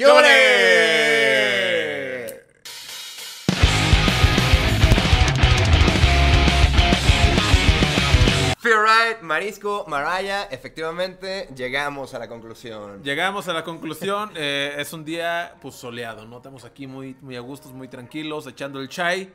¡Qué ole! Marisco, Maraya, efectivamente llegamos a la conclusión. Llegamos a la conclusión, eh, es un día pues soleado, ¿no? Estamos aquí muy, muy a gustos, muy tranquilos, echando el chai,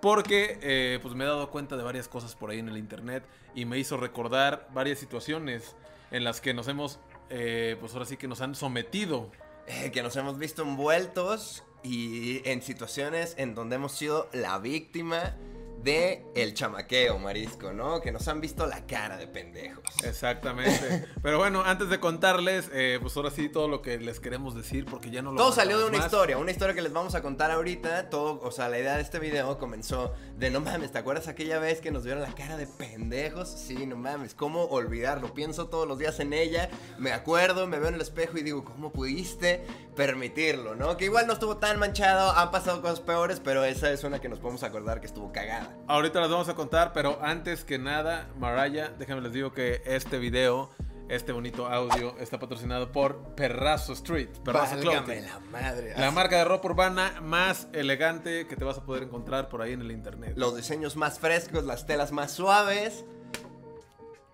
porque eh, pues me he dado cuenta de varias cosas por ahí en el internet y me hizo recordar varias situaciones en las que nos hemos, eh, pues ahora sí que nos han sometido. Que nos hemos visto envueltos y en situaciones en donde hemos sido la víctima de el chamaqueo, Marisco, ¿no? Que nos han visto la cara de pendejos. Exactamente. Pero bueno, antes de contarles, eh, pues ahora sí todo lo que les queremos decir, porque ya no lo Todo salió de una más. historia, una historia que les vamos a contar ahorita. Todo, o sea, la idea de este video comenzó de no mames, ¿te acuerdas aquella vez que nos vieron la cara de pendejos? Sí, no mames, ¿cómo olvidarlo? Pienso todos los días en ella, me acuerdo, me veo en el espejo y digo, ¿cómo pudiste permitirlo, no? Que igual no estuvo tan manchado, han pasado cosas peores, pero esa es una que nos podemos acordar que estuvo cagada. Ahorita las vamos a contar, pero antes que nada, Maraya, déjenme les digo que este video, este bonito audio, está patrocinado por Perrazo Street, Perrazo Clothing. la madre. La marca de ropa urbana más elegante que te vas a poder encontrar por ahí en el internet. Los diseños más frescos, las telas más suaves,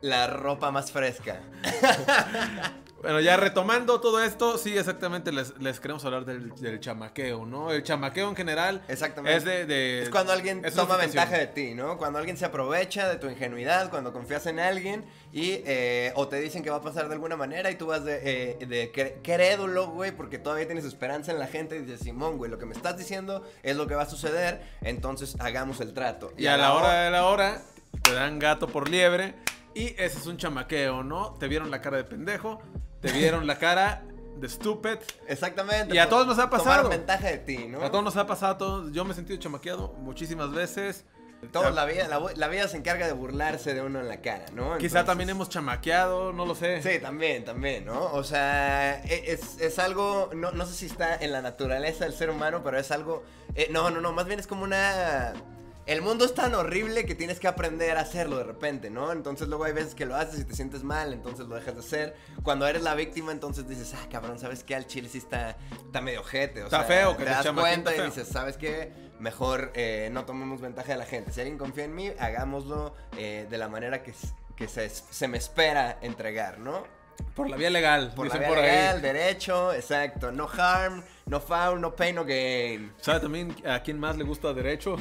la ropa más fresca. Bueno, ya retomando todo esto, sí, exactamente les, les queremos hablar del, del chamaqueo, ¿no? El chamaqueo en general Exactamente. es de... de- Es cuando alguien es toma ventaja de ti, ¿no? Cuando alguien se aprovecha de tu ingenuidad, cuando confías en alguien y eh, o te dicen que va a pasar de alguna manera y tú vas de, eh, de cre- crédulo, güey, porque todavía tienes esperanza en la gente y dices, Simón, güey, lo que me estás diciendo es lo que va a suceder, entonces hagamos el trato. Y a la hora de la hora te dan gato por liebre y ese es un chamaqueo, ¿no? Te vieron la cara de pendejo, te vieron la cara de stupid. Exactamente. Y a por- todos nos ha pasado. Tomaron ventaja de ti, ¿no? A todos nos ha pasado, todos- yo me he sentido chamaqueado muchísimas veces. Todos, la, vida, la, la vida se encarga de burlarse de uno en la cara, ¿no? Quizá también hemos chamaqueado, no lo sé. Sí, también, también, ¿no? O sea, e- es, es algo, no, no sé si está en la naturaleza del ser humano, pero es algo, eh, no, no, no, más bien es como una... El mundo es tan horrible que tienes que aprender a hacerlo de repente, ¿no? Entonces luego hay veces que lo haces y te sientes mal, entonces lo dejas de hacer. Cuando eres la víctima, entonces dices, ah, cabrón, ¿sabes qué? Al chile sí está, está medio ojete. O Está sea, feo que te te das cuenta y feo. dices, ¿sabes qué? Mejor eh, no tomemos ventaja de la gente. Si alguien confía en mí, hagámoslo eh, de la manera que, se, se me espera entregar, ¿no? Por la vía legal, Por la vía por legal, ahí. derecho, exacto. No harm, no foul, no pain, no gain. ¿Sabe también a quién más le gusta derecho?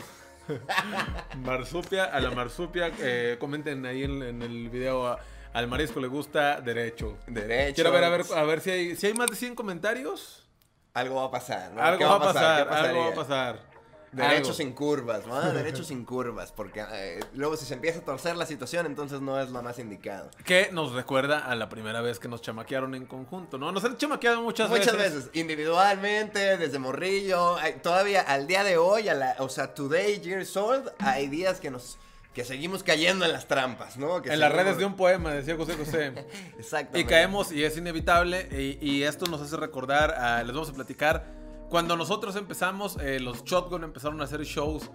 Marsupia, a la Marsupia, eh, comenten ahí en, en el video, a- al marisco le gusta derecho. Derecho. Quiero ver a ver, a ver si hay, si hay más de 100 comentarios. Algo va a pasar, ¿no? Algo ¿Qué va a pasar, ¿Qué algo va a pasar. Derecho Algo. sin curvas, ¿no? Derecho sin curvas, porque eh, luego si se empieza a torcer la situación, entonces no es lo más indicado. Que nos recuerda a la primera vez que nos chamaquearon en conjunto, ¿no? Nos han chamaqueado muchas, Muchas veces, individualmente, desde morrillo, hay- todavía al día de hoy, a la, o sea, today years old, hay días que nos que seguimos cayendo en las trampas, ¿no? Que En las redes de un poema, decía José José. Exactamente. Y caemos y es inevitable y, y esto nos hace recordar, a- les vamos a platicar, cuando nosotros empezamos, eh, los Shotgun empezaron a hacer shows,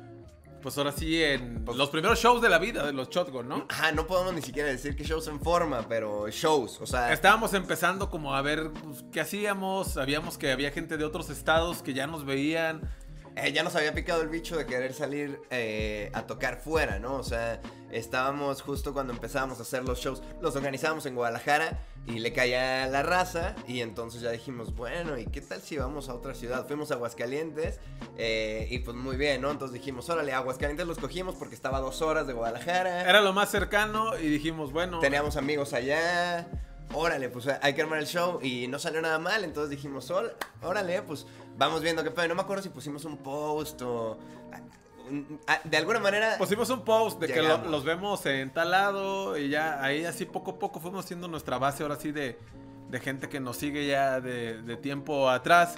pues ahora sí, en Pues- los primeros shows de la vida de los Shotgun, ¿no? Ajá, no podemos ni siquiera decir que shows en forma, pero shows, o sea, Estábamos empezando como a ver pues, qué hacíamos, sabíamos que había gente de otros estados que ya nos veían. Eh, ya nos había picado el bicho de querer salir eh, a tocar fuera, ¿no? O sea, estábamos justo cuando empezábamos a hacer los shows, los organizábamos en Guadalajara y le caía la raza y entonces ya dijimos, bueno, ¿y qué tal si vamos a otra ciudad? Fuimos a Aguascalientes eh, y pues muy bien, ¿no? Entonces dijimos, órale, Aguascalientes los cogimos porque estaba a dos horas de Guadalajara. Era lo más cercano y dijimos, bueno, Teníamos amigos allá. Órale, pues hay que armar el show y no salió nada mal, entonces dijimos, "Ól- órale, pues vamos viendo qué pedo. No me acuerdo si pusimos un post o... De alguna manera... pusimos un post de que lo- los vemos en tal lado y ya ahí así poco a poco fuimos haciendo nuestra base ahora sí de, de gente que nos sigue ya de, de tiempo atrás.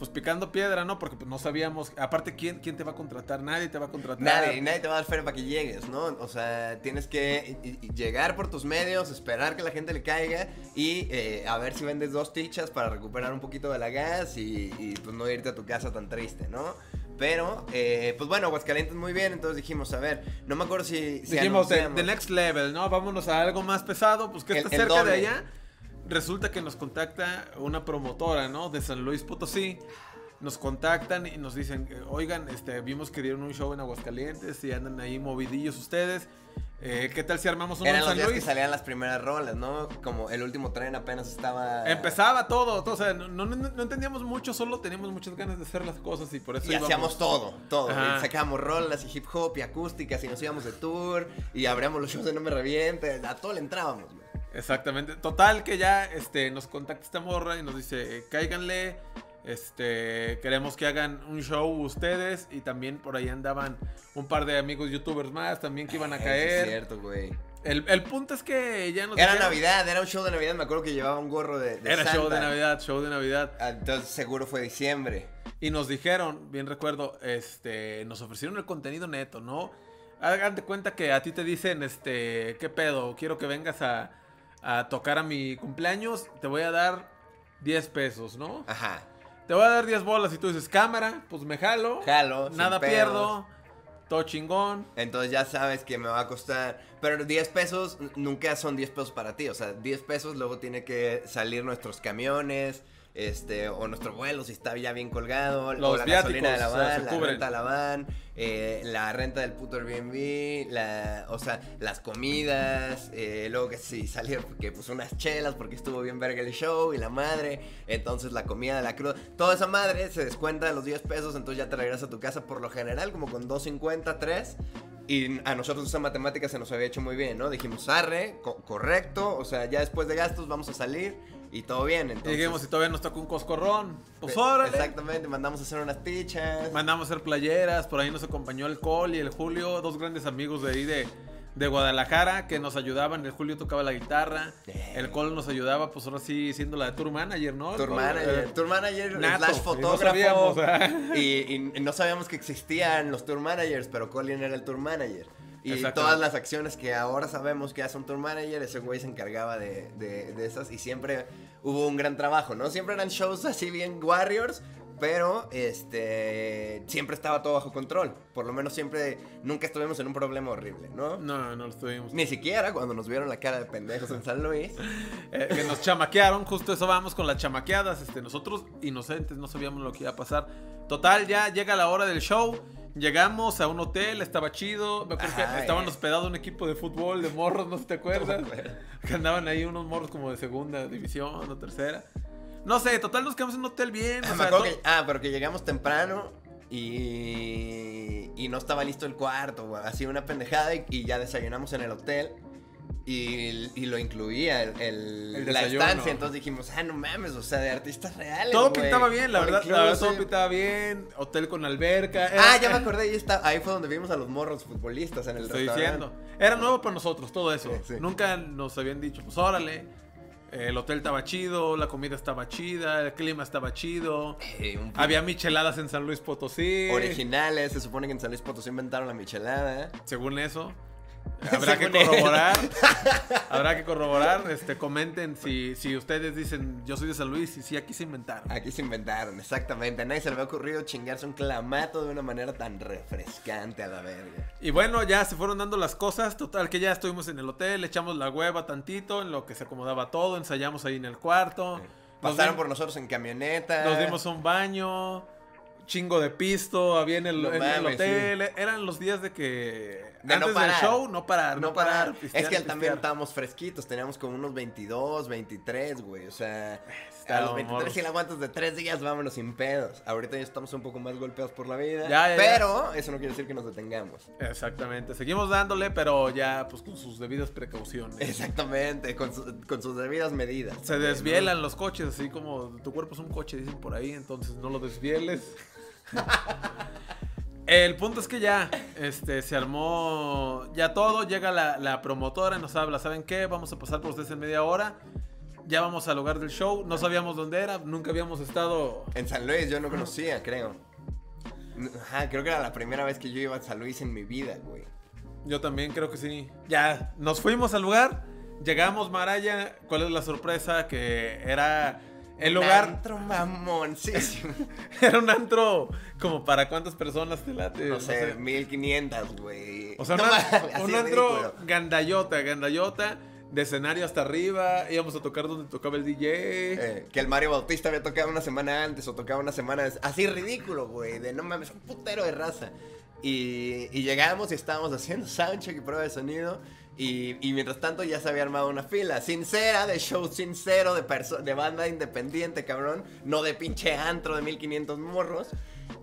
Pues picando piedra, ¿no? Porque pues no sabíamos, aparte, ¿quién, ¿quién te va a contratar? Nadie te va a contratar. Nadie, nadie te va a dar feria para que llegues, ¿no? O sea, tienes que llegar por tus medios, esperar que la gente le caiga y eh, a ver si vendes dos tichas para recuperar un poquito de la gas y, y, pues no irte a tu casa tan triste, ¿no? Pero, eh, pues bueno, Aguascalientes muy bien, entonces dijimos, a ver, no me acuerdo si... si Dijimos, the, next level, ¿no? Vámonos a algo más pesado, pues que El- está cerca de allá. Resulta que nos contacta una promotora, ¿no? De San Luis Potosí. Nos contactan y nos dicen, oigan, este, vimos que dieron un show en Aguascalientes y andan ahí movidillos ustedes. Eh, ¿Qué tal si armamos uno Eran en los días que salían las primeras rolas, ¿no? Como el último tren apenas estaba... Empezaba todo, todo, o sea, no, no- no entendíamos mucho, solo teníamos muchas ganas de hacer las cosas y por eso Y íbamos. hacíamos todo, todo. Y sacábamos rolas y hip hop y acústicas y nos íbamos de tour y abríamos los shows de No Me Reviente. A todo le entrábamos, güey. Exactamente. Total que ya este, nos contacta esta morra y nos dice, eh, cáiganle, este, queremos que hagan un show ustedes y también por ahí andaban un par de amigos youtubers más también que iban a caer. Es cierto, güey. el, el punto es que ya nos Era dijeron- Navidad, era un show de Navidad. Me acuerdo que llevaba un gorro de, de Era show de. Navidad, show de Navidad. Ah, Entonces seguro fue diciembre. Y nos dijeron, bien recuerdo, este, nos ofrecieron el contenido neto, ¿no? Hagan de cuenta que a ti te dicen, este, ¿qué pedo? Quiero que vengas a, a tocar a mi cumpleaños, te voy a dar 10 pesos, ¿no? Ajá. Te voy a dar 10 bolas y tú dices, cámara, pues me jalo. Jalo, Nada pierdo. Todo chingón. Entonces ya sabes que me va a costar. Pero 10 pesos nunca son 10 pesos para ti. O sea, 10 pesos luego tiene que salir nuestros camiones. Este, o nuestro vuelo si está ya bien colgado, Los o la gasolina de la o sea, van, se la cubren. renta de la van, eh, la renta del puto Airbnb, la, o sea, las comidas, eh, luego que sí salió que pues unas chelas porque estuvo bien verga el show y la madre, entonces la comida de la cruda, toda esa madre se descuenta de los 10 pesos, entonces ya te regresas a tu casa por lo general como con 2.50, 3 y a nosotros esa matemática se nos había hecho muy bien, ¿no? Dijimos, arre, co- correcto, o sea, ya después de gastos vamos a salir y todo bien, Y entonces... dijimos, si todavía nos toca un coscorrón, pues órale. Exactamente, mandamos a hacer unas tichas. Mandamos a hacer playeras, por ahí nos acompañó el Col y el Julio, dos grandes amigos de ahí de, de Guadalajara que nos ayudaban. El Julio tocaba la guitarra, Eh. el Col nos ayudaba, pues ahora sí siendo la tour manager, ¿no? Tour manager, eh, tour manager nato, slash y no fotógrafo. sabíamos, ¿eh? y, y no sabíamos que existían los tour managers, pero Colin era el tour manager. Y todas las acciones que ahora sabemos que hace un tour manager, ese güey se encargaba de, de- de esas y siempre hubo un gran trabajo, ¿no? Siempre eran shows así bien warriors, pero este siempre estaba todo bajo control. Por lo menos siempre, nunca estuvimos en un problema horrible, ¿no? No, no lo estuvimos. Ni siquiera cuando nos vieron la cara de pendejos en San Luis. Eh, que nos chamaquearon, justo eso vamos con las chamaqueadas. Este, nosotros inocentes no sabíamos lo que iba a pasar. Total, ya llega la hora del show. Llegamos a un hotel, estaba chido. Me acuerdo que estaban hospedados un equipo de fútbol de morros, no sé si te acuerdas. No que andaban ahí unos morros como de segunda división o tercera. No sé, total nos quedamos en un hotel bien. o sea, to- que- ah, pero que llegamos temprano y, y no estaba listo el cuarto. Así una pendejada y, y ya desayunamos en el hotel. Y, y lo incluía el, el- El la estancia. Entonces dijimos, ah, no mames, o sea, de artistas reales. todo pintaba bien, la verdad, la verdad, todo pintaba bien. Hotel con alberca. Ah, era- ya me acordé, ahí, está, ahí fue donde vimos a los morros futbolistas en el Estoy restaurante. diciendo. Era nuevo para nosotros todo eso. Sí, sí. Nunca nos habían dicho, pues órale. El hotel estaba chido, la comida estaba chida, el clima estaba chido. Eh, Había micheladas en San Luis Potosí. originales, se supone que en San Luis Potosí inventaron la michelada. Según eso. Habrá que corroborar. habrá que corroborar. Este, comenten si, si ustedes dicen yo soy de San Luis y si aquí se inventaron. Aquí se inventaron, exactamente. A nadie se le había ocurrido chingarse un clamato de una manera tan refrescante a la verga. Y bueno, ya se fueron dando las cosas. Total, que ya estuvimos en el hotel, echamos la hueva tantito, en lo que se acomodaba todo, ensayamos ahí en el cuarto. Pasaron por nosotros en camioneta. Nos dimos un baño, chingo de pisto, había en el, No en el mames, hotel. Eran los días de que De no antes del parar. show no parar, No parar. pistear, es que también estábamos fresquitos. Teníamos como unos 22, 23, güey. O sea, a Estábamos los 23 morros. si la aguantas de 3 días, vámonos sin pedos. Ahorita ya estamos un poco más golpeados por la vida. Ya, ya, ya. pero eso no quiere decir que nos detengamos. Exactamente, seguimos dándole, pero ya pues con sus debidas precauciones. Exactamente, con, su- con sus debidas medidas. Se desvielan los coches, así como tu cuerpo es un coche, dicen por ahí, entonces no lo desvieles. El punto es que ya, este, se armó ya todo, llega la, la promotora, nos habla, ¿saben qué? Vamos a pasar por ustedes en media hora, ya vamos al lugar del show, no sabíamos dónde era, nunca habíamos estado... En San Luis yo no conocía, creo. Ajá, creo que era la primera vez que yo iba a San Luis en mi vida, güey. Yo también creo que sí. Ya, nos fuimos al lugar, llegamos, Maraya, ¿cuál es la sorpresa? Que era el lugar... Antro mamoncísimo. Era un antro como para cuántas personas te late. No sé, 1500, güey. O sea, No un, un antro gandayota, gandayota. de escenario hasta arriba, íbamos a tocar donde tocaba el DJ. Eh, que el Mario Bautista había tocado una semana antes o tocaba una semana des- Así ridículo, güey. De no mames, un putero de raza. Y, y llegamos y estábamos haciendo soundcheck y prueba de sonido. Y, y mientras tanto ya se había armado una fila sincera, de show sincero, de, de banda independiente, cabrón. No de pinche antro de 1500 morros.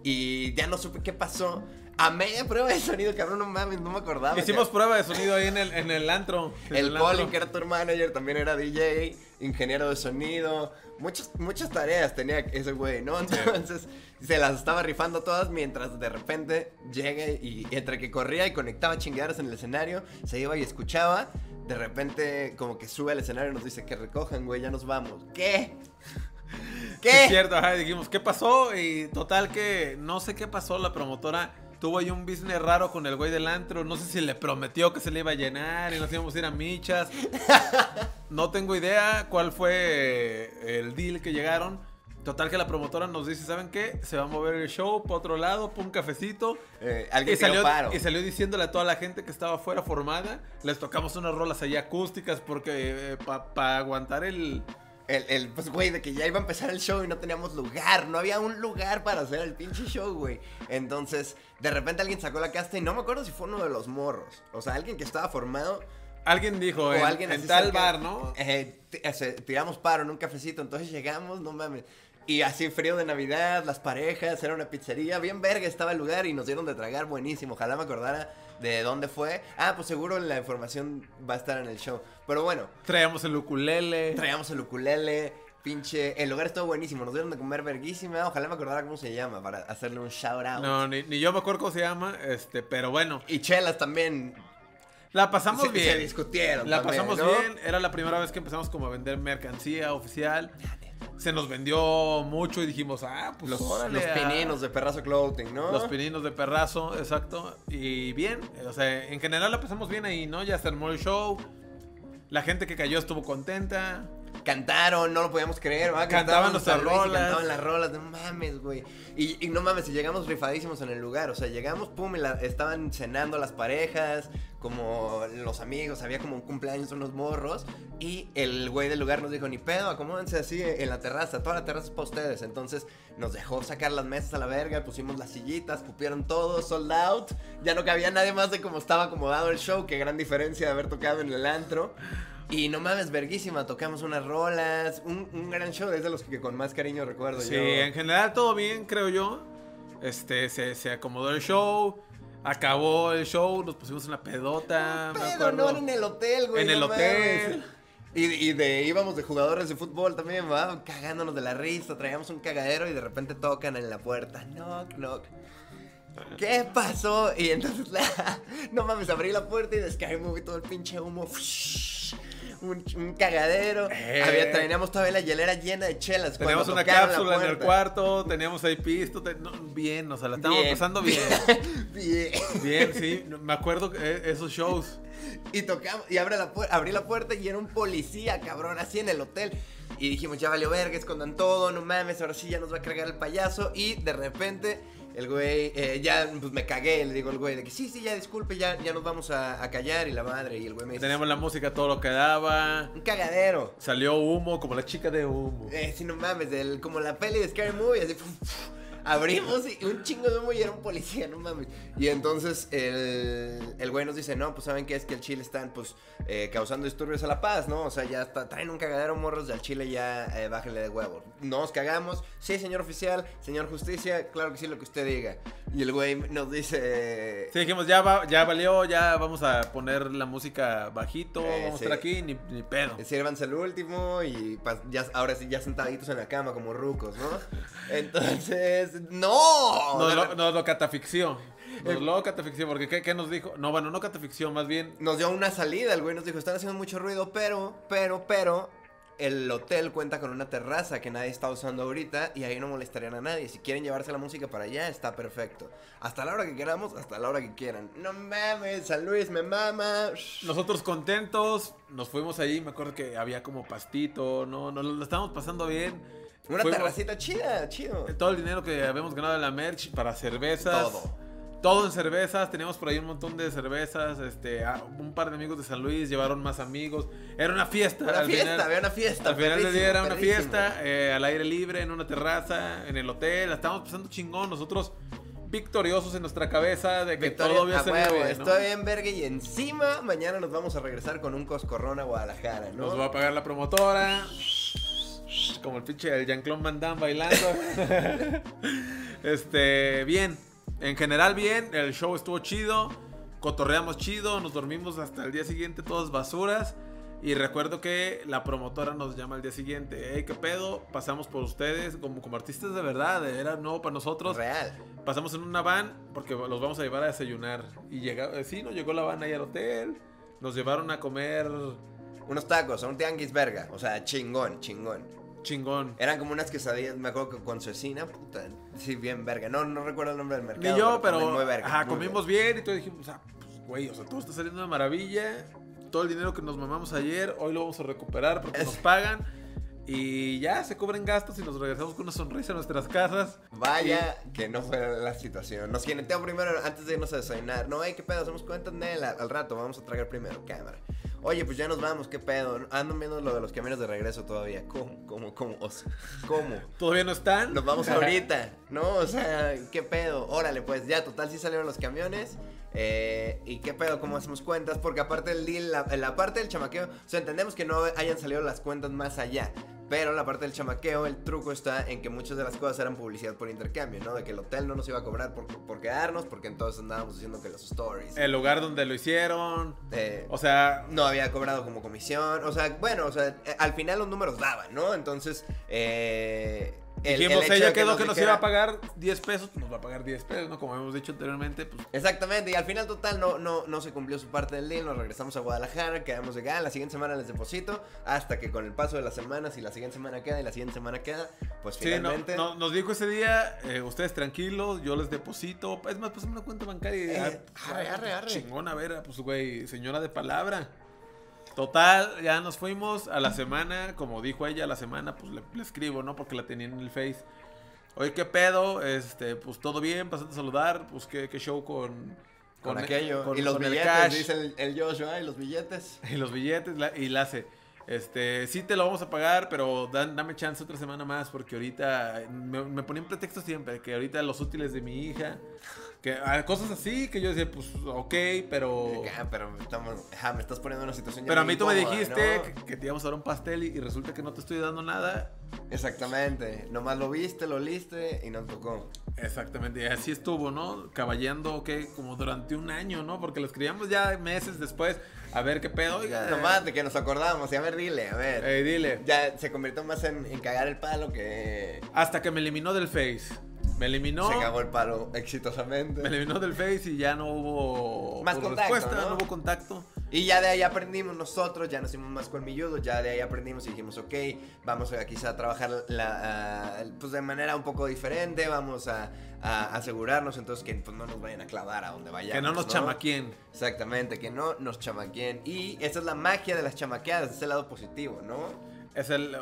Y ya no supe qué pasó. A media prueba de sonido, cabrón, no mames, no me acordaba. Hicimos prueba de sonido ahí en el, en el antro. en El. Colin, que era tour manager, también era DJ, ingeniero de sonido. Muchas, muchas tareas tenía ese güey, ¿no? Entonces se las estaba rifando todas mientras de repente llega y entre que corría y conectaba chingaderas en el escenario, se iba y escuchaba. De repente, como que sube al escenario y nos dice que recojan, güey, ya nos vamos. ¿Qué? Sí, Es ¿Qué? cierto, ajá, dijimos, ¿qué pasó? Y total que no sé qué pasó, la promotora tuvo ahí un business raro con el güey del antro, no sé si le prometió que se le iba a llenar y nos íbamos a ir a michas. No tengo idea cuál fue el deal que llegaron. Total que la promotora nos dice, ¿saben qué? Se va a mover el show para otro lado, para un cafecito. Eh, Y alguien salió, salió, paro. y salió diciéndole a toda la gente que estaba afuera formada, les tocamos unas rolas ahí acústicas porque para aguantar el... El, el, pues, güey, de que ya iba a empezar el show y no teníamos lugar. No había un lugar para hacer el pinche show, güey. Entonces, de repente alguien sacó la casta y no me acuerdo si fue uno de los morros. O sea, alguien que estaba formado. Alguien dijo, O en, alguien en tal cerca, bar, ¿no? eh, tiramos paro en un cafecito. Entonces llegamos, no mames. Y así frío de Navidad, las parejas, era una pizzería. Bien verga estaba el lugar y nos dieron de tragar buenísimo. Ojalá me acordara de dónde fue. Ah, pues seguro la información va a estar en el show. Pero bueno, Traíamos el ukulele. Traíamos el ukulele, pinche. El lugar estuvo buenísimo, nos dieron de comer verguísima. Ojalá me acordara cómo se llama para hacerle un shout out. No, ni, ni yo me acuerdo cómo se llama, este, pero bueno, Y chelas también. La pasamos se, bien. se discutieron. la también, pasamos ¿no? bien, era la primera vez que empezamos como a vender mercancía oficial. Se nos vendió mucho y dijimos, ah, pues Los, órale, los pininos de Perrazo Clothing, ¿no? Los pininos de perrazo, exacto. Y bien, o sea, en general la pasamos bien ahí, ¿no? Ya se armó el show. La gente que cayó estuvo contenta. Cantaron, no lo podíamos creer, ¿va? Cantaban nuestras rolas. Cantaban las rolas, no mames, güey. Y, y no mames, y llegamos rifadísimos en el lugar. O sea, llegamos, pum, y la- estaban cenando las parejas, como los amigos, había como un cumpleaños, unos morros. Y el güey del lugar nos dijo, ni pedo, acomódense así en la terraza, toda la terraza es para ustedes. Entonces nos dejó sacar las mesas a la verga, pusimos las sillitas, cupieron todo, sold out. Ya no cabía nadie más de cómo estaba acomodado el show, qué gran diferencia de haber tocado en el antro. Y no mames, verguísima, tocamos unas rolas, un, un gran show, es de los que con más cariño recuerdo Sí, yo. en general todo bien, creo yo. Este, se, se acomodó el show. Acabó el show, nos pusimos una pedota. Pero acuerdo. no en el hotel, güey. En el no hotel. mames. Y, y de íbamos de jugadores de fútbol también, va, cagándonos de la risa, traíamos un cagadero y de repente tocan en la puerta. Knock, knock. ¿Qué pasó? Y entonces, no mames, abrí la puerta y de Sky Movie todo el pinche humo. Un, un cagadero. Eh. Había, teníamos todavía la hielera llena de chelas. Teníamos una cápsula en el cuarto, teníamos ahí pisto. te- no, bien, o sea, la estábamos Bien. pasando bien. Bien. Bien, sí. Me acuerdo que eh, esos shows. Y tocamos, y abre la abrí la puerta y era un policía, cabrón, así en el hotel. Y dijimos, ya valió verga, escondan todo, no mames, ahora sí ya nos va a cargar el payaso. Y de repente, el güey, eh, ya, pues me cagué, le digo al güey, de que sí, sí, ya disculpe, ya, ya nos vamos a, a callar. Y la madre, y el güey me dice, Teníamos la música todo lo que daba. un cagadero. Salió humo, como la chica de humo. Eh, sí, no mames, como la peli de Scary Movie, así, abrimos y un chingo de humo y era un policía, no mames. Y entonces el, el güey nos dice, no, pues saben que es que el Chile están, pues, eh, causando disturbios a la paz, ¿no? O sea, ya está, traen un cagadero morros del Chile, ya eh, bájenle de huevos. Nos cagamos, sí, señor oficial, señor justicia, claro que sí, lo que usted diga. Y el güey nos dice... Sí, dijimos, ya, va, ya valió, ya vamos a poner la música bajito, Eh, vamos a estar aquí, ni, ni pedo. Sírvanse el último y ya, ahora sí, ya sentaditos en la cama como rucos, ¿no? Entonces, ¡no! Nos lo, nos lo catafixió. Nos Eh, lo catafixió, porque ¿qué, qué nos dijo? No, bueno, no catafixió, más bien. nos dio una salida, el güey nos dijo, están haciendo mucho ruido, pero, pero, pero, el hotel cuenta con una terraza que nadie está usando ahorita y ahí no molestarían a nadie. Si quieren llevarse la música para allá, está perfecto. Hasta la hora que queramos, hasta la hora que quieran. No mames, San Luis me mama. Nosotros contentos, nos fuimos ahí, me acuerdo que había como pastito, no, nos lo estábamos pasando bien. Una Fuimos- terracita chida, chido. Todo el dinero que habíamos ganado en la merch para cervezas. Todo. todo en cervezas, teníamos por ahí un montón de cervezas, este, un par de amigos de San Luis llevaron más amigos, era una fiesta. Una al fiesta, final- había una fiesta. al final del perrísimo, día era una perrísimo. fiesta, eh, al aire libre, en una terraza, en el hotel, la estábamos pasando chingón, nosotros victoriosos en nuestra cabeza de que Victoria, todo había a salido huevo, bien, ¿no? Estoy en verga y encima mañana nos vamos a regresar con un coscorrón a Guadalajara, ¿no? Nos va a pagar la promotora. Como el pinche el Jean-Claude Van Damme bailando. este, bien. En general, bien. El show estuvo chido. Cotorreamos chido. Nos dormimos hasta el día siguiente, todas basuras. Y recuerdo que la promotora nos llama al día siguiente. Hey, ¿qué pedo? Pasamos por ustedes como, como artistas de verdad. Era nuevo para nosotros. Real. Pasamos en una van porque los vamos a llevar a desayunar. Y llega, eh, sí, nos llegó la van ahí al hotel. Nos llevaron a comer Unos tacos, a un tianguis verga. O sea, chingón, chingón. Chingón. Eran como unas quesadillas, me acuerdo que con cecina, puta. Sí, bien verga. No, no recuerdo el nombre del mercado. Ni yo, pero muy verga, ajá, muy comimos bien y todo dijimos, ah, pues, güey, o sea, todo está saliendo de maravilla. Todo el dinero que nos mamamos ayer, hoy lo vamos a recuperar porque Es- nos pagan. Y ya se cubren gastos y nos regresamos con una sonrisa a nuestras casas. Vaya que no fue la situación. Nos jineteó primero antes de irnos a desayunar. No, hey, qué pedo, hacemos cuentas, Nel, al, al rato, vamos a tragar primero, cámara. Oye, pues ya nos vamos, qué pedo. Ando viendo lo de los caminos de regreso todavía. ¿Cómo? ¿Cómo? ¿Cómo? O sea, ¿Cómo? Todavía no están. Nos vamos ahorita, ¿no? O sea, ¿qué pedo? Órale, pues ya, total, sí salieron los camiones. Eh, ¿Y qué pedo? ¿Cómo hacemos cuentas? Porque aparte del deal, la, la parte del chamaqueo, o sea, entendemos que no hayan salido las cuentas más allá. Pero la parte del chamaqueo, el truco está en que muchas de las cosas eran publicidad por intercambio, ¿no? De que el hotel no nos iba a cobrar por, por quedarnos, porque entonces andábamos diciendo que los stories. El lugar donde lo hicieron. eh, O sea, no había cobrado como comisión. O sea, bueno, o sea, eh, al final los números daban, ¿no? Entonces, eh. El- dijimos, el ella de quedó que nos iba a pagar 10 pesos, pues nos va a pagar 10 pesos, ¿no? Como hemos dicho anteriormente, pues Exactamente, y al final total no, no, no se cumplió su parte del deal, nos regresamos a Guadalajara, quedamos de gana, la siguiente semana les deposito, hasta que con el paso de las semanas y la siguiente semana queda y la siguiente semana queda, pues Sí, no, finalmente... no, nos dijo ese día, eh, ustedes tranquilos, yo les deposito. Es más, pues una cuenta bancaria. y, Eh, ah, arre, arre, arre. Chingón, a ver, pues güey, señora de palabra. Total, ya nos fuimos a la semana, como dijo ella, a la semana, pues le, le escribo, ¿no? Porque la tenía en el Face. Oye, ¿qué pedo? Este, pues todo bien, pasando a saludar, pues qué, qué show con... con, aquello, con- y los el billetes, dice el, el Joshua, y los billetes. Y los billetes, la- y la hace. Este, sí te lo vamos a pagar, pero dan- dame chance otra semana más, porque ahorita me, me ponían pretexto siempre, que ahorita los útiles de mi hija, que ah, cosas así, que yo decía, pues, ok, pero... Ah, pero estamos, ajá, me estás poniendo en una situación Pero a mí tú me dijiste ¿no? que, que te íbamos a dar un pastel y, y resulta que no te estoy dando nada. Exactamente, nomás lo viste, lo liste y nos tocó. Exactamente, y así estuvo, ¿no? Caballando, que Como durante un año, ¿no? Porque lo escribíamos ya meses después, a ver qué pedo. Oiga, Nomás de que nos acordamos, y a ver, dile, a ver. eh, dile. Ya se convirtió más en, en cagar el palo que Hasta que me eliminó del Face. Me eliminó. se cagó el palo exitosamente. Me eliminó del Face y ya no hubo Más contacto, respuesta, ¿no? no hubo contacto. Y ya de ahí aprendimos nosotros, ya nos hicimos más colmilludos, ya de ahí aprendimos y dijimos, ok, vamos a quizá trabajar la, ah, pues de manera un poco diferente, vamos a, a asegurarnos entonces que pues, no nos vayan a clavar a donde vayamos. que no nos chamaquien. Exactamente, que no nos chamaqueen. Y esa es la magia de las chamaqueadas, es el lado positivo, ¿no? Es el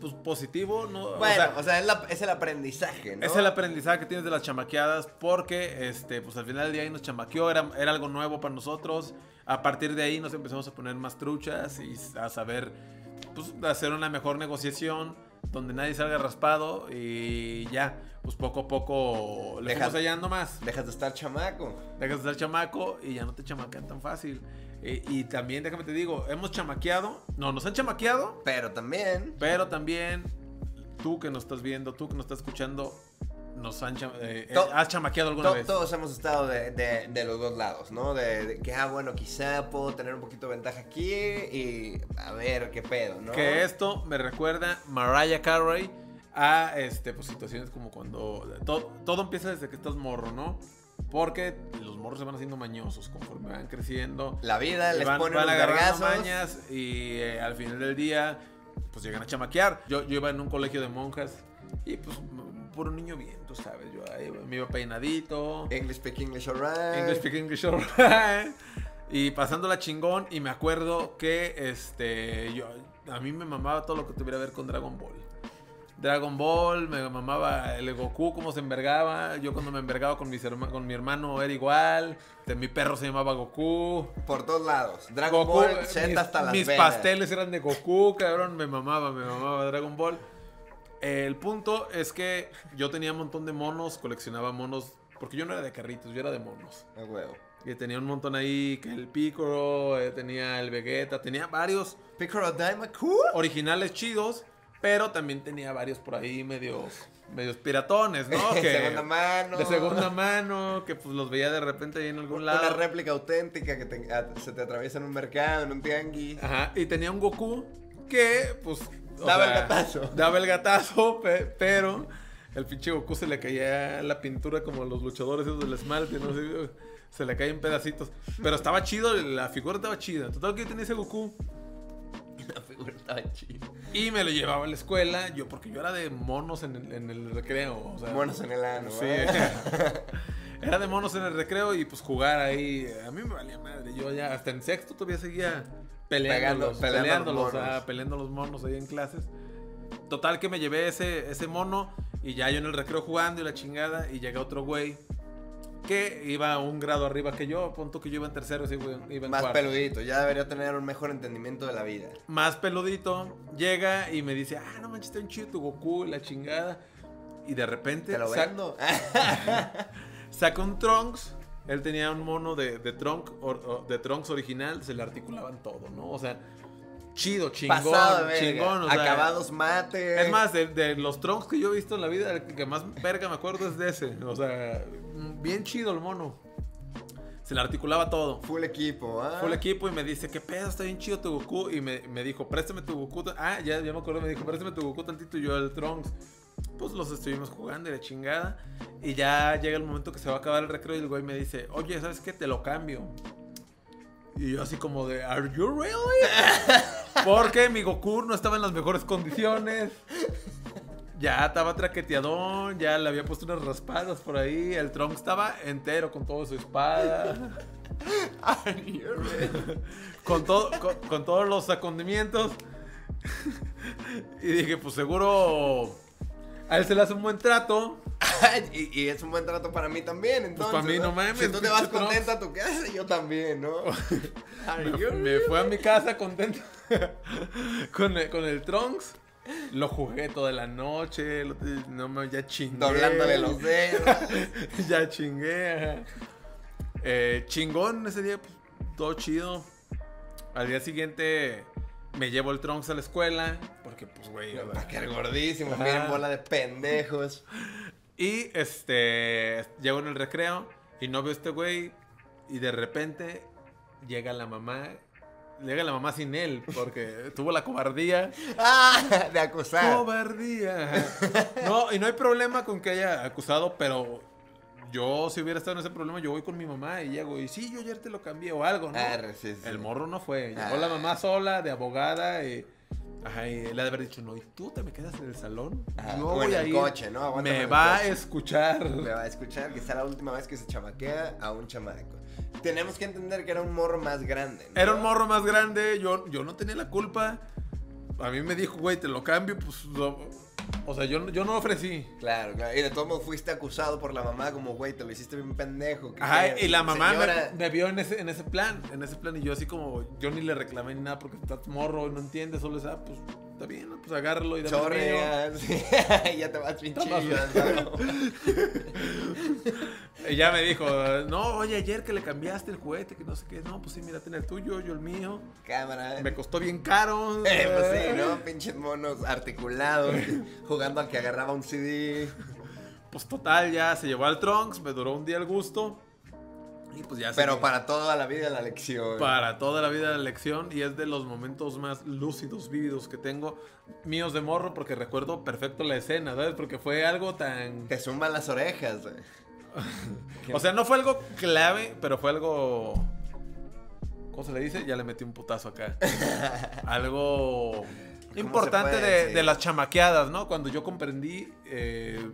pues, positivo, ¿no? O Bueno, sea, o sea, es, la- es el aprendizaje, ¿no? Es el aprendizaje que tienes de las chamaqueadas porque, este, pues al final del día ahí nos chamaqueó, era, era algo nuevo para nosotros. A partir de ahí nos empezamos a poner más truchas y a saber, pues, hacer una mejor negociación donde nadie salga raspado y ya, pues poco a poco le Deja- fuimos hallando más. Dejas de estar chamaco. Dejas de ser chamaco y ya no te chamaquean tan fácil. Eh, y también, déjame te digo, hemos chamaqueado, no, nos han chamaqueado, Pero también pero también tú que nos estás viendo, tú que nos estás escuchando, nos han cham- eh, eh, To- has chamaqueado alguna To- vez. Todos hemos estado de, de- de los dos lados, ¿no? De, de que, ah, bueno, quizá puedo tener un poquito de ventaja aquí y a ver qué pedo, ¿no? Que esto me recuerda Mariah Carey a este, pues, situaciones como cuando to- todo empieza desde que estás morro, ¿no? Porque los morros se van haciendo mañosos conforme van creciendo. La vida les van, pone van agarrando mañas y eh, al final del día pues llegan a chamaquear. Yo, yo iba en un colegio de monjas y pues m- puro niño bien, tú sabes, yo ahí me iba peinadito. English speak English alright. English speak English alright. Y pasándola chingón y me acuerdo que este yo a mí me mamaba todo lo que tuviera que ver con Dragon Ball. Dragon Ball, me mamaba el Goku, cómo se envergaba. Yo cuando me envergaba con, mis herma- con mi hermano era igual. De mi perro se llamaba Goku. Por todos lados. Dragon Goku, Ball, Z mis, hasta las mis venas. pasteles eran de Goku, cabrón. Me mamaba, me mamaba Dragon Ball. El punto es que yo tenía un montón de monos, coleccionaba monos. Porque yo no era de carritos, yo era de monos. A huevo. Y tenía un montón ahí, que el Piccolo, eh, tenía el Vegeta, tenía varios Piccolo Daimaku. originales chidos, pero también tenía varios por ahí medios, medios piratones, ¿no? De Que- segunda mano. De segunda mano, que pues los veía de repente ahí en algún lado. Una réplica auténtica que te- a- se te atraviesa en un mercado, en un tianguis. Ajá, y tenía un Goku que, pues. Daba el sea, gatazo. Daba el gatazo, pe- pero el pinche Goku se le caía la pintura como los luchadores esos del esmalte, no sé. Se le caía en pedacitos. Pero estaba chido, la figura estaba chida. Total que yo tenía ese Goku. Estaba. Y me lo llevaba a la escuela, yo, porque yo era de monos en el, en el recreo. O sea, Monos en el ano. Sí. ¿eh? Era de monos en el recreo y pues jugar ahí. A mí me valía madre. Yo ya hasta en sexto todavía seguía peleándolos, Pegando- peleando los ah, peleando los monos ahí en clases. Total que me llevé ese, ese mono y ya yo en el recreo jugando y la chingada y llega otro güey que iba un grado arriba que yo, punto que yo iba en tercero, ese güey iba en Más cuarto. peludito, ya debería tener un mejor entendimiento de la vida. Más peludito, llega y me dice, ah, no manches, está bien chido tu Goku la chingada. Y de repente Te lo vendo. Saca un Trunks. Él tenía un mono de, de, Trunk, or- o- de Trunks original. Se le articulaban todo, ¿no? O sea, chido, chingón, Pasado de verga. chingón. O sea, Acabados mate. Es más, de, de los Trunks que yo he visto en la vida, el que más verga me acuerdo es de ese. O sea, bien chido el mono. Se le articulaba todo. Full equipo, ¿ah? Fue el equipo y me dice, ¿qué pedo? Está bien chido tu Goku. Y me, me dijo, préstame tu Goku. Ah, ya, ya me acuerdo, me dijo, préstame tu Goku tantito y yo el Trunks. Pues los estuvimos jugando y la chingada. Y ya llega el momento que se va a acabar el recreo y el güey me dice, oye, ¿sabes qué? Te lo cambio. Y yo así como de, ¿Are you really? Porque mi Goku no estaba en las mejores condiciones. Ya estaba traqueteadón, ya le había puesto unas raspadas por ahí. El Trunks estaba entero con toda su espada. con, todo, con, con todos los acondimientos. y dije, pues seguro a él se le hace un buen trato. y, y es un buen trato para mí también, entonces. para mí no mames, Si tú te vas contenta a tu casa, yo también, ¿no? Me, me fue a mi casa contento con, el, con el Trunks. Lo jugué toda la noche. lo- no me, ya chingué. Doblándole los dedos. ya chingué. Eh, chingón ese día, pues, todo chido. Al día siguiente me llevo el Trunks a la escuela. Porque, pues, güey. o sea, Pa' que eres gordísimo, Ajá. miren bola de pendejos. Y este, llego en el recreo y no veo a este güey. Y de repente llega la mamá. Llega la mamá sin él porque tuvo la cobardía. ¡Ah! De acusar. Cobardía. No, y no hay problema con que haya acusado, pero yo si hubiera estado en ese problema, yo voy con mi mamá y llego. Y sí, yo ayer te lo cambié o algo, ¿no? Arre, sí, sí. El morro no fue. Llegó Ah. la mamá sola, de abogada, y. Ajá, y le ha de haber dicho, no, ¿y tú te me quedas en el salón? Ajá, Yo o voy en a el ir. coche, ¿no? Aguántame Me va a coche". escuchar. Me va a escuchar que sea la última vez que se chamaquea a un chamaco. Tenemos que entender que era un morro más grande. ¿no? Era un morro más grande, yo, yo no tenía la culpa. A mí me dijo, güey, te lo cambio, pues. lo- o sea, yo, yo no ofrecí. Claro, claro. Y de todos modos fuiste acusado por la mamá como, güey, te lo hiciste bien pendejo. ¿qué Ajá, y la mamá me, Señora, me vio en ese, en ese plan, en ese plan, y yo así como, yo ni le reclamé ni nada porque estás morro y no entiendes, solo es, ah, pues, está bien, pues agárralo y dame. Chorrea, sí. ya te vas Está Y ya me dijo, no, oye, ayer que le cambiaste el juguete, que no sé qué, no, pues sí, mira, ten el tuyo, yo el mío. Cámara. Me costó bien caro. Eh, pues sí, ¿no? Pinches monos articulados, jugando a que agarraba un CD. Pues total, ya se llevó al Trunks, me duró un día el gusto. Y pues ya Pero para toda la vida la lección. para toda la vida la lección y es de los momentos más lúcidos, vívidos que tengo míos de morro porque recuerdo perfecto la escena, ¿sabes? Porque fue algo tan... Te zumban las orejas, güey. O sea, no fue algo clave, pero fue algo... ¿Cómo se le dice? Ya le metí un putazo acá. algo importante puede de, las chamaqueadas, ¿no? Cuando yo comprendí, eh,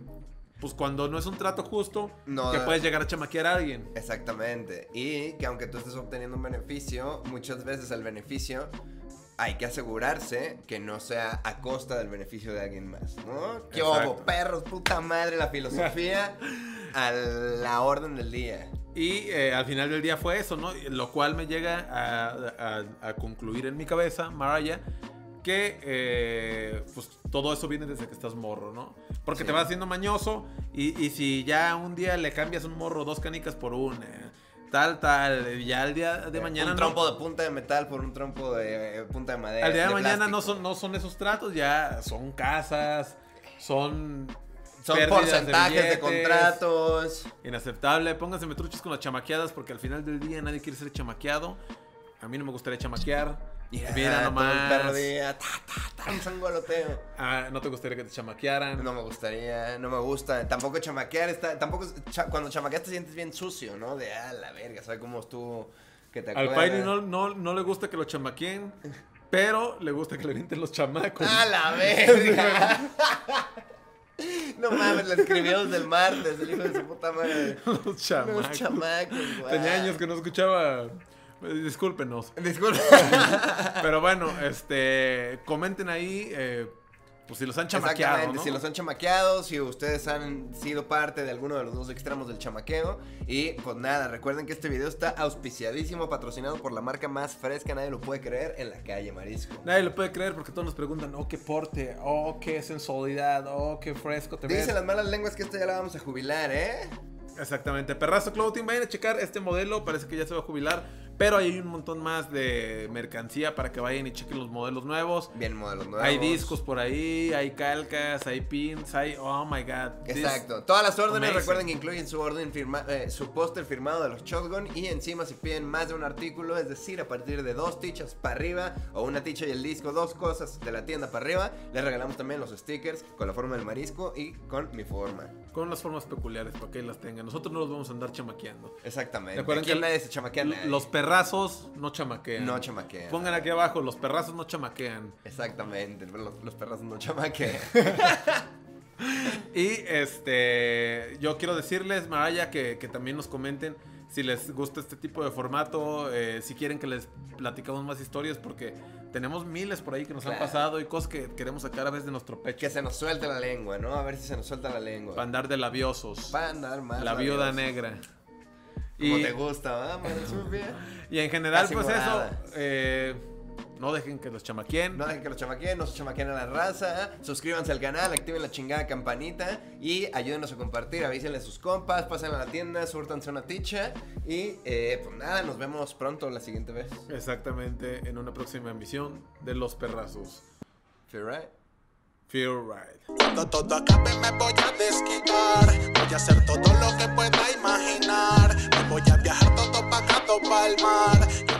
pues cuando no es un trato justo, No, que puedes llegar a chamaquear a alguien. Exactamente. Y que aunque tú estés obteniendo un beneficio, muchas veces el beneficio hay que asegurarse que no sea a costa del beneficio de alguien más, ¿no? ¡Qué obo, perros, puta madre! La filosofía a la orden del día. Y eh, al final del día fue eso, ¿no? Lo cual me llega a, a- a concluir en mi cabeza, Maraya, que eh, pues todo eso viene desde que estás morro, ¿no? Porque Sí. te vas haciendo mañoso y, y si ya un día le cambias un morro dos canicas por un eh, tal, tal, ya al día de mañana un no- trompo de punta de metal por un trompo de eh, punta de madera. al día de, mañana plástico. no son, no son esos tratos, ya son casas, son... Son porcentajes de, billetes. contratos. Inaceptable. Pónganse metruchos con las chamaqueadas porque al final del día nadie quiere ser chamaqueado. A mí no me gustaría chamaquear. Mira, todo el nomás. perro día, ta, ta, ta, un sangoloteo. Ah, no te gustaría que te chamaquearan. No me gustaría, no me gusta. Tampoco chamaquear está. Tampoco. cha- cuando chamaqueas te sientes bien sucio, ¿no? De ah, la verga, ¿sabes cómo estuvo? Que te Al? Paini no, no, no le gusta que lo chamaqueen, pero le gusta que le vienten los chamacos. ¡A la verga! no mames, la escribió desde el martes, el hijo de su puta madre. los chamacos. Los chamacos, güey. Tenía años que no escuchaba. Discúlpenos. Disculpa. Pero bueno, este. Comenten ahí. eh, pues si los han chamaqueado. ¿no? si los han chamaqueado, si ustedes han sido parte de alguno de los dos extremos del chamaqueo. Y pues nada, recuerden que este video está auspiciadísimo, patrocinado por la marca más fresca, nadie lo puede creer, en la calle Marisco. Nadie lo puede creer porque todos nos preguntan, oh, qué porte, oh, qué sensualidad, oh, qué fresco te ves. Dicen las malas lenguas que esta ya la vamos a jubilar, ¿eh? Exactamente, Perrazo Clothing, vayan a checar este modelo, parece que ya se va a jubilar, pero hay un montón más de mercancía para que vayan y chequen los modelos nuevos. Bien modelos nuevos. Hay discos por ahí, hay calcas, hay pins, hay, oh my god. Exacto. Todas las órdenes amazing. recuerden que incluyen su orden firma, eh, su póster firmado de los Shotgun y encima si piden más de un artículo, es decir, a partir de dos tichas para arriba o una ticha y el disco, dos cosas de la tienda para arriba, les regalamos también los stickers con la forma del marisco y con mi forma. Con las formas peculiares para que las tengan. Nosotros no los vamos a andar chamaqueando. Exactamente. Recuerden Aquí que nadie se chamaquea nadie. Perrazos no chamaquean. no chamaquean. Pongan aquí abajo, los perrazos no chamaquean. Exactamente, los, los perros no chamaquean. Y este, yo quiero decirles, Maraya, que, que también nos comenten si les gusta este tipo de formato, eh, si quieren que les platicamos más historias, porque tenemos miles por ahí que nos han pasado y cosas que queremos sacar a veces de nuestro pecho. que se nos suelte la lengua, ¿no? A ver si se nos suelta la lengua. Para andar de labiosos. Para andar más. la viuda negra. Como Y, te gusta. Marisupia? y en general, Casi pues morada. eso, eh, no dejen que los chamaquien. No dejen que los chamaqueen, no se chamaqueen a la raza. Suscríbanse al canal, activen la chingada campanita y ayúdenos a compartir. Avísenle a sus compas, pasen a la tienda, surtanse una ticha. Y eh, pues nada, nos vemos pronto la siguiente vez. Exactamente, en una próxima emisión de Los Perrazos. Right? Feel right. Cuando todo acabe me voy a desquitar. Voy a hacer todo lo que pueda imaginar. Me voy a viajar todo pagado pa'l mar